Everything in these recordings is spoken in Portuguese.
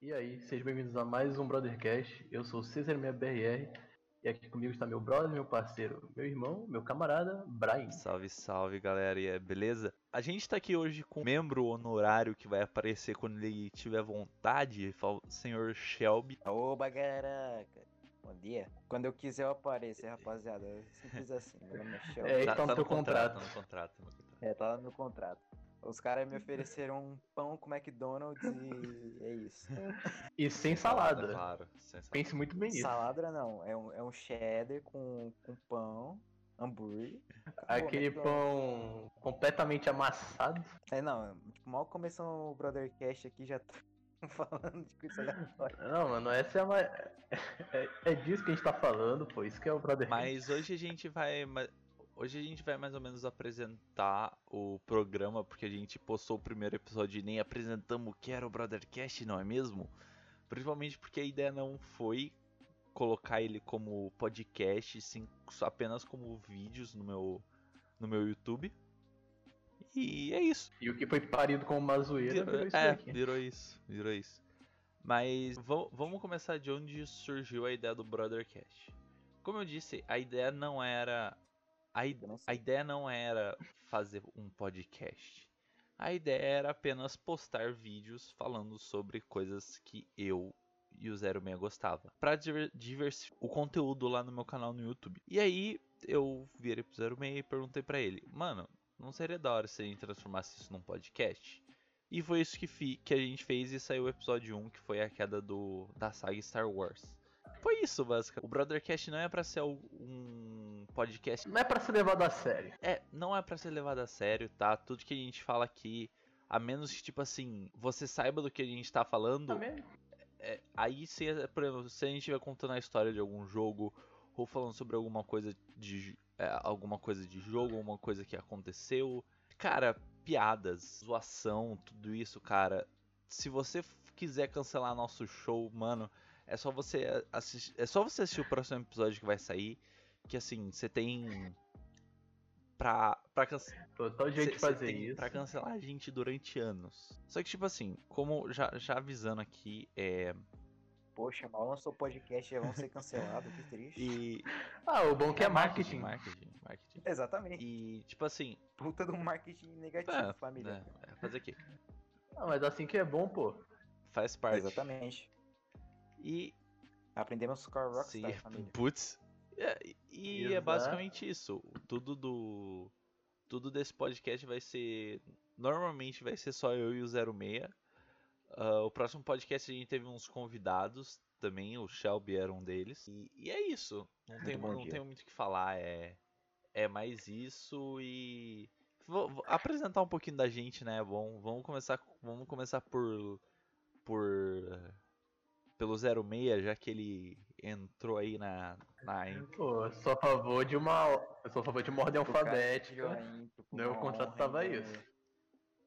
E aí, sejam bem-vindos a mais um Brothercast. Eu sou o Cesar6BRR e aqui comigo está meu brother, meu parceiro, meu irmão, meu camarada, Brian. Salve, salve galera, e é, beleza? A gente está aqui hoje com um membro honorário que vai aparecer quando ele tiver vontade, o senhor Shelby. Oba, galera! Bom dia. Quando eu quiser eu aparecer, rapaziada. Simples assim, meu nome é Shelby. É, tá no teu contrato. Tá no contrato, no contrato. É, tá lá no contrato. Os caras me ofereceram um pão com McDonald's e é isso. E sem salada. Claro, sem salada. Pense muito bem nisso. Salada não, é um, é um cheddar com, com pão, hambúrguer. Aquele McDonald's. pão completamente amassado. É, não, tipo, mal começou o Brothercast aqui, já tô falando de coisa aleatória. Não, mano, essa é uma. É, é disso que a gente tá falando, pô. Isso que é o Brothercast. Mas hoje a gente vai. Hoje a gente vai mais ou menos apresentar o programa, porque a gente postou o primeiro episódio e nem apresentamos o que era o Brothercast, não é mesmo? Principalmente porque a ideia não foi colocar ele como podcast, sim apenas como vídeos no meu, no meu YouTube. E é isso. E o que foi parido com uma zoeira virou isso é, virou isso, virou isso. Mas va- vamos começar de onde surgiu a ideia do Brothercast. Como eu disse, a ideia não era a, a ideia não era fazer um podcast. A ideia era apenas postar vídeos falando sobre coisas que eu e o 06 gostava. Pra diver- diversificar o conteúdo lá no meu canal no YouTube. E aí eu virei pro 06 e perguntei pra ele: Mano, não seria da hora se a gente transformasse isso num podcast? E foi isso que, que a gente fez e saiu o episódio 1, que foi a queda do, da saga Star Wars. Foi isso, basicamente. O Brothercast não é pra ser um podcast. Não é pra ser levado a sério. É, não é pra ser levado a sério, tá? Tudo que a gente fala aqui, a menos que, tipo assim, você saiba do que a gente tá falando, Também. é, aí se, por exemplo, se a gente estiver contando a história de algum jogo, ou falando sobre alguma coisa de é, alguma coisa de jogo, alguma coisa que aconteceu, cara, piadas, zoação, tudo isso, cara. Se você quiser cancelar nosso show, mano, é só você assistir, é só você assistir o próximo episódio que vai sair, que assim, você tem pra pra cancelar Total jeito de Cê- cê fazer isso. Pra cancelar a gente durante anos. Só que, tipo assim, como já, já avisando aqui, é. Poxa, mal lançou podcast, já vão ser cancelados, que triste. E. Ah, o bom que é marketing. Marketing, marketing. Exatamente. E, tipo assim. Puta do marketing negativo, É, família. é, é, fazer o quê? Ah, mas assim que é bom, pô. Faz parte. Exatamente. E. Aprendemos com a Rockstar, Sim, família. putz. É, e é Exato. basicamente isso. Tudo do. Tudo desse podcast vai ser. Normalmente vai ser só eu e o 06. Ah, o próximo podcast a gente teve uns convidados também, o Shelby era um deles. E, e é isso. Não, Muito tem, não dia. tenho muito o que falar. É, é mais isso e. Vou, vou apresentar um pouquinho da gente, né? Bom, vamos começar, vamos começar por. Por. Pelo 06, já que ele entrou aí na. na Pô, eu sou a favor de uma. Eu sou a favor de uma ordem alfabética. Meu contrato honra, tava hein, isso.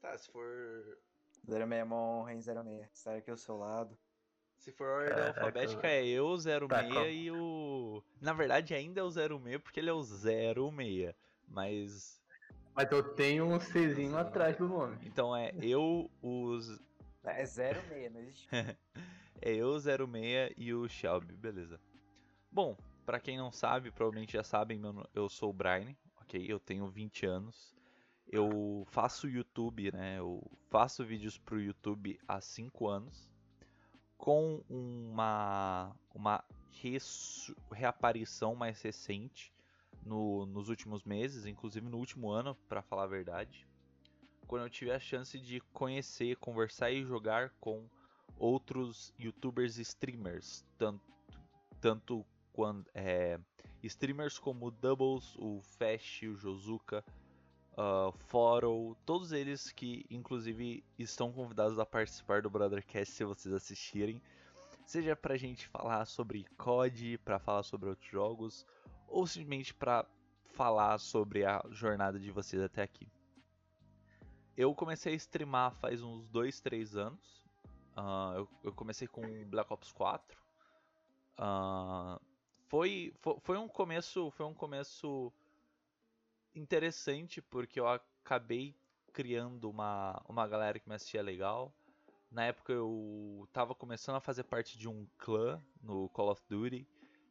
Tá, se for. 06 é uma honra, hein, 06. Estar aqui ao seu lado. Se for ordem Caraca, alfabética, é eu, o 06 Tá, e o. Na verdade, ainda é o 06 porque ele é o 06. Mas. Mas eu tenho um Czinho atrás do nome. Então é eu, os. É 06, não existe. É eu, o 06 e o Shelby, beleza. Bom, pra quem não sabe, provavelmente já sabem, eu sou o Brian, ok? Eu tenho 20 anos. Eu faço YouTube, né? Eu faço vídeos pro YouTube há 5 anos. Com uma, uma reaparição mais recente no- nos últimos meses, inclusive no último ano, pra falar a verdade. Quando eu tive a chance de conhecer, conversar e jogar com outros youtubers e streamers, tanto, tanto quando, é, streamers como o Doubles, o Fast, o Jozuka, uh, Foro, todos eles que inclusive estão convidados a participar do Brothercast se vocês assistirem, seja pra gente falar sobre COD, pra falar sobre outros jogos, ou simplesmente pra falar sobre a jornada de vocês até aqui. Eu comecei a streamar faz uns 2, 3 anos. Ah, eu, eu comecei com Black Ops 4. Ah, foi, foi, foi um começo. Foi um começo interessante porque eu acabei criando uma, uma galera que me assistia legal. Na época eu tava começando a fazer parte de um clã no Call of Duty,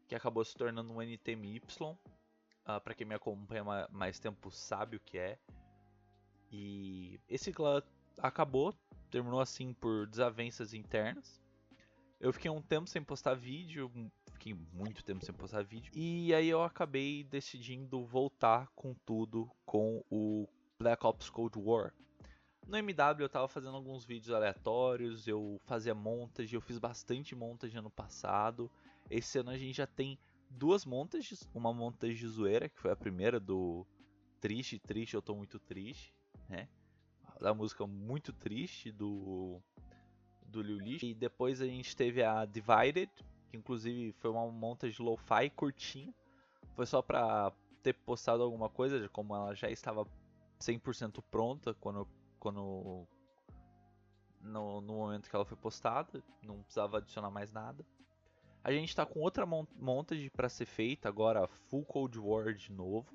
que acabou se tornando um NTMY. Uh, para quem me acompanha mais tempo sabe o que é. E esse clã acabou, terminou assim por desavenças internas. Eu fiquei um tempo sem postar vídeo, fiquei muito tempo sem postar vídeo. E aí eu acabei decidindo voltar com tudo com o Black Ops Cold War. No MW eu tava fazendo alguns vídeos aleatórios, eu fazia montage, eu fiz bastante montage ano passado. Esse ano a gente já tem duas montages, uma montage zoeira, que foi a primeira do Triste, Triste, eu tô muito triste, né? Da música muito triste do do Liu Li. E depois a gente teve a Divided, que inclusive foi uma montage lo-fi curtinha. Foi só pra ter postado alguma coisa, como ela já estava 100% pronta quando quando no, no, momento que ela foi postada, não precisava adicionar mais nada. A gente está com outra montage para ser feita agora, Full Cold War de novo.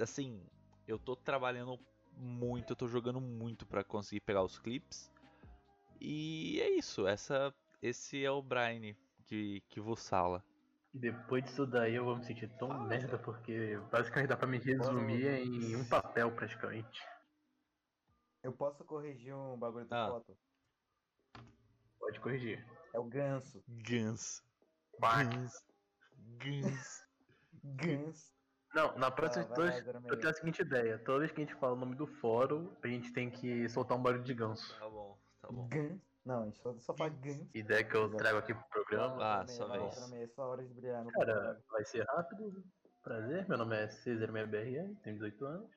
Assim, eu tô trabalhando muito, eu tô jogando muito para conseguir pegar os clips. E é isso, essa, esse é o Brian que, que vos fala. Depois disso daí eu vou me sentir tão merda porque basicamente dá pra me resumir em um papel praticamente. Eu posso corrigir um bagulho da Ah. foto? Pode corrigir. É o ganso. Gans. Bah. Gans. Gans. Ganso. Não, na próxima lá, Zero eu tenho a seguinte ideia. Toda vez que a gente fala o nome do fórum, a gente tem que soltar um barulho de ganso. Tá bom, tá bom. Ganso. Não, a gente só, só fala ganso. Ideia que eu trago aqui pro programa. Ah, Meia, vai, vez. É hora de brilhar. no Cara, programa. vai ser rápido. Prazer, meu nome é César Meia BRR, tenho 18 anos.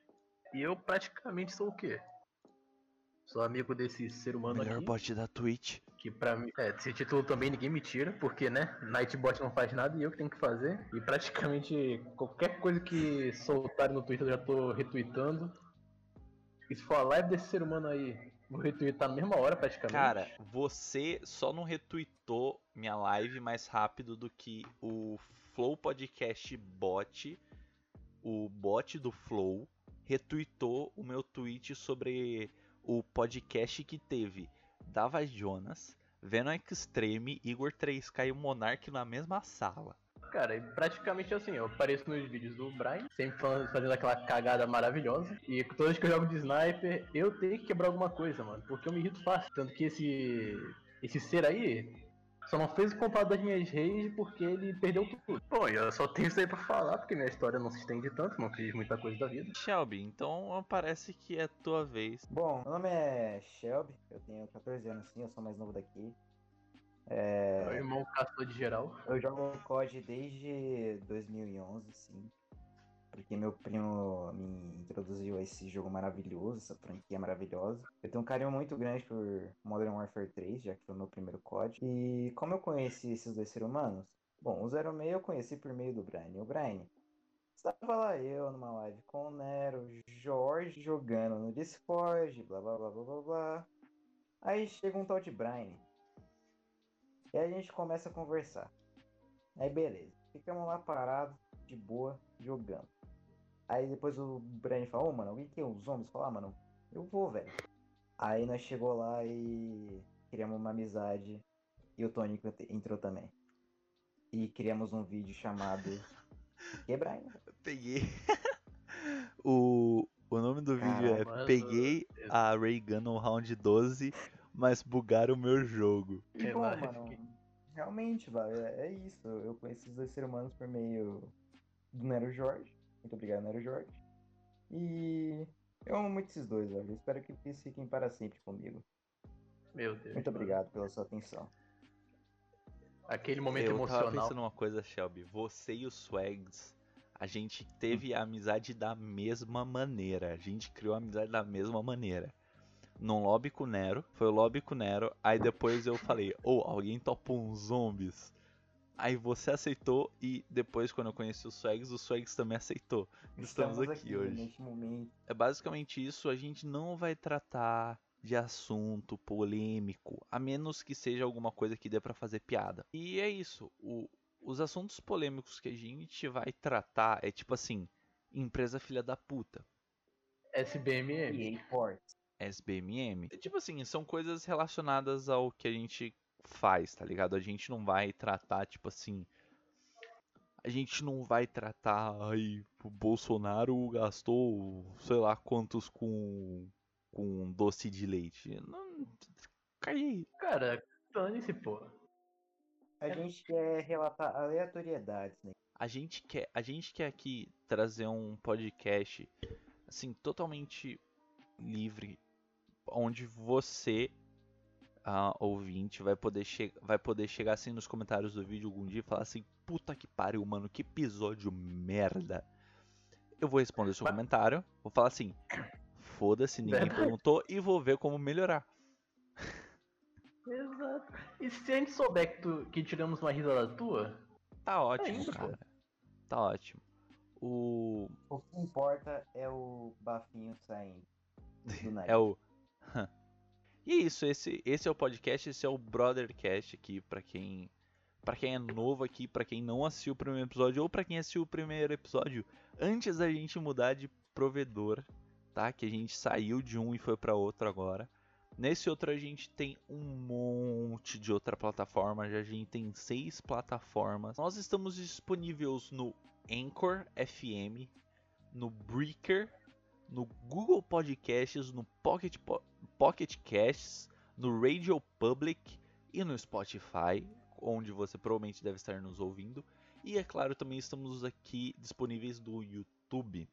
E eu praticamente sou o quê? Sou amigo desse ser humano Melhor aqui. bot da Twitch. Que pra mim, é, esse título também ninguém me tira, porque, né, Nightbot não faz nada e eu que tenho que fazer. E praticamente qualquer coisa que soltarem no Twitter eu já tô retweetando. E se for a live desse ser humano aí, vou retweetar na mesma hora praticamente. Cara, você só não retweetou minha live mais rápido do que o Flow Podcast bot, o bot do Flow, retweetou o meu tweet sobre o podcast que teve Dava Jonas, Venom Extreme, Igor 3K e o Monark na mesma sala. Cara, praticamente assim, eu apareço nos vídeos do Brian, sempre fazendo aquela cagada maravilhosa. E toda vez que eu jogo de sniper, eu tenho que quebrar alguma coisa, mano. Porque eu me irrito fácil. Tanto que esse. Esse ser aí só não fez o comparo das minhas rage porque ele perdeu tudo. Bom, eu só tenho isso aí pra falar, porque minha história não se estende tanto, não fiz muita coisa da vida. Shelby, então parece que é tua vez. Bom, meu nome é Shelby, eu tenho 14 anos sim, eu sou mais novo daqui. É, Meu irmão caçou de geral. Eu jogo COD desde 2011, sim. Porque meu primo me introduziu a esse jogo maravilhoso, essa franquia maravilhosa. Eu tenho um carinho muito grande por Modern Warfare 3, já que foi o meu primeiro COD. E como eu conheci esses dois seres humanos? Bom, o 06 eu conheci por meio do Brian. O Brian, estava lá eu numa live com o Nero, Jorge jogando no Discord, blá blá blá blá blá blá. Aí chega um tal de Brian. E a gente começa a conversar. Aí beleza, ficamos lá parados, de boa, jogando. Aí depois o Brian falou, ô mano, alguém tem os zombies? Falar, ah, mano, eu vou, velho. Aí nós chegou lá e criamos uma amizade. E o Tônico entrou também. E criamos um vídeo chamado. Que Brian? Peguei. o, o nome do vídeo é Caramba, Peguei a Ray Gun no round 12, mas bugaram o meu jogo. E bom, Relaxa, mano, realmente, velho, é, é isso. Eu conheci esses dois seres humanos por meio do Nero Jorge. Muito obrigado, Nero Jorge. E eu amo muito esses dois, velho. Eu espero que eles fiquem para sempre comigo. Meu Deus. Muito mano. obrigado pela sua atenção. Aquele momento eu tava emocional. pensando uma coisa, Shelby. Você e o Swags, a gente teve a amizade da mesma maneira. A gente criou a amizade da mesma maneira. Num lobby com o Nero, foi o lobby com o Nero. Aí depois eu falei, ô, alguém topa uns zombies. Aí você aceitou e depois quando eu conheci o Swags, o Swags também aceitou. Estamos, aqui, hoje. Neste momento. É basicamente isso, a gente não vai tratar de assunto polêmico, a menos que seja alguma coisa que dê pra fazer piada. E é isso, o- os assuntos polêmicos que a gente vai tratar é tipo assim, empresa filha da puta. SBMM. Sports. SBMM. Tipo assim, são coisas relacionadas ao que a gente faz, tá ligado? A gente não vai tratar, tipo assim. A gente não vai tratar. Ai, o Bolsonaro gastou sei lá quantos com. com doce de leite. Não. Cai Cara, dane-se, pô. A gente quer relatar aleatoriedades, né? A gente quer, a gente quer aqui trazer um podcast assim totalmente livre, onde você, uh, ouvinte, vai poder, vai poder chegar assim nos comentários do vídeo algum dia e falar assim, puta que pariu, mano, que episódio merda. Eu vou responder seu comentário, vou falar assim, foda-se, ninguém perguntou e vou ver como melhorar. Exato. E se a gente souber que, tu, que tiramos uma risada tua, tá ótimo, é cara. Tá ótimo. O... o que importa é o bafinho saindo. é o. e é isso, esse, esse é o podcast, esse é o Brothercast aqui, pra quem. Pra quem é novo aqui, pra quem não assistiu o primeiro episódio, ou pra quem assistiu o primeiro episódio antes da gente mudar de provedor, tá? Que a gente saiu de um e foi para outro agora. Nesse outro a gente tem um monte de outra plataforma, já a gente tem seis plataformas. Nós estamos disponíveis no Anchor FM, no Breaker, no Google Podcasts, no Pocket, po Pocket Casts, no Radio Public e no Spotify, onde você provavelmente deve estar nos ouvindo. E é claro, também estamos aqui disponíveis do YouTube,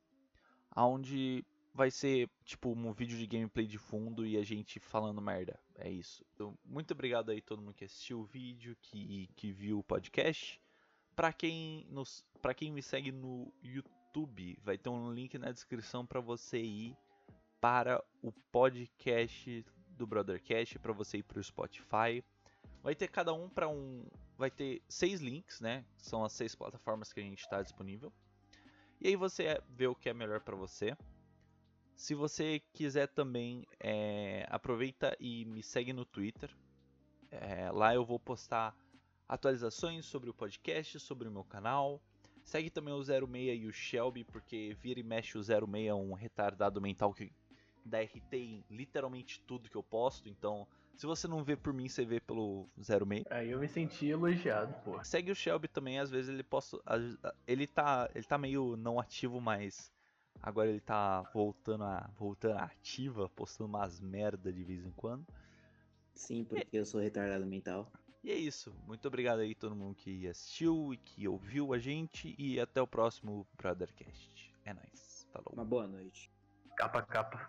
onde vai ser tipo um vídeo de gameplay de fundo e a gente falando merda. É isso. Então, muito obrigado aí todo mundo que assistiu o vídeo, que, que viu o podcast. Para quem nos, para quem me segue no YouTube, vai ter um link na descrição para você ir para o podcast do Brothercast, para você ir para o Spotify. Vai ter cada um para um, vai ter seis links, né? São as seis plataformas que a gente está disponível. E aí você vê o que é melhor para você. Se você quiser também, é, aproveita e me segue no Twitter. É, lá eu vou postar atualizações sobre o podcast, sobre o meu canal. Segue também o 06 e o Shelby, porque vira e mexe o 06 é um retardado mental que dá RT em literalmente tudo que eu posto. Então, se você não vê por mim, você vê pelo 06. Aí eu me senti elogiado, pô. Segue o Shelby também, às vezes ele posta. Ele tá, ele tá meio não ativo, mas Agora ele tá voltando a voltando ativa, postando umas merda de vez em quando. Sim, porque e... eu sou retardado mental. E é isso. Muito obrigado aí todo mundo que assistiu e que ouviu a gente e até o próximo Brothercast. É nóis. Falou. Uma boa noite. Capa capa.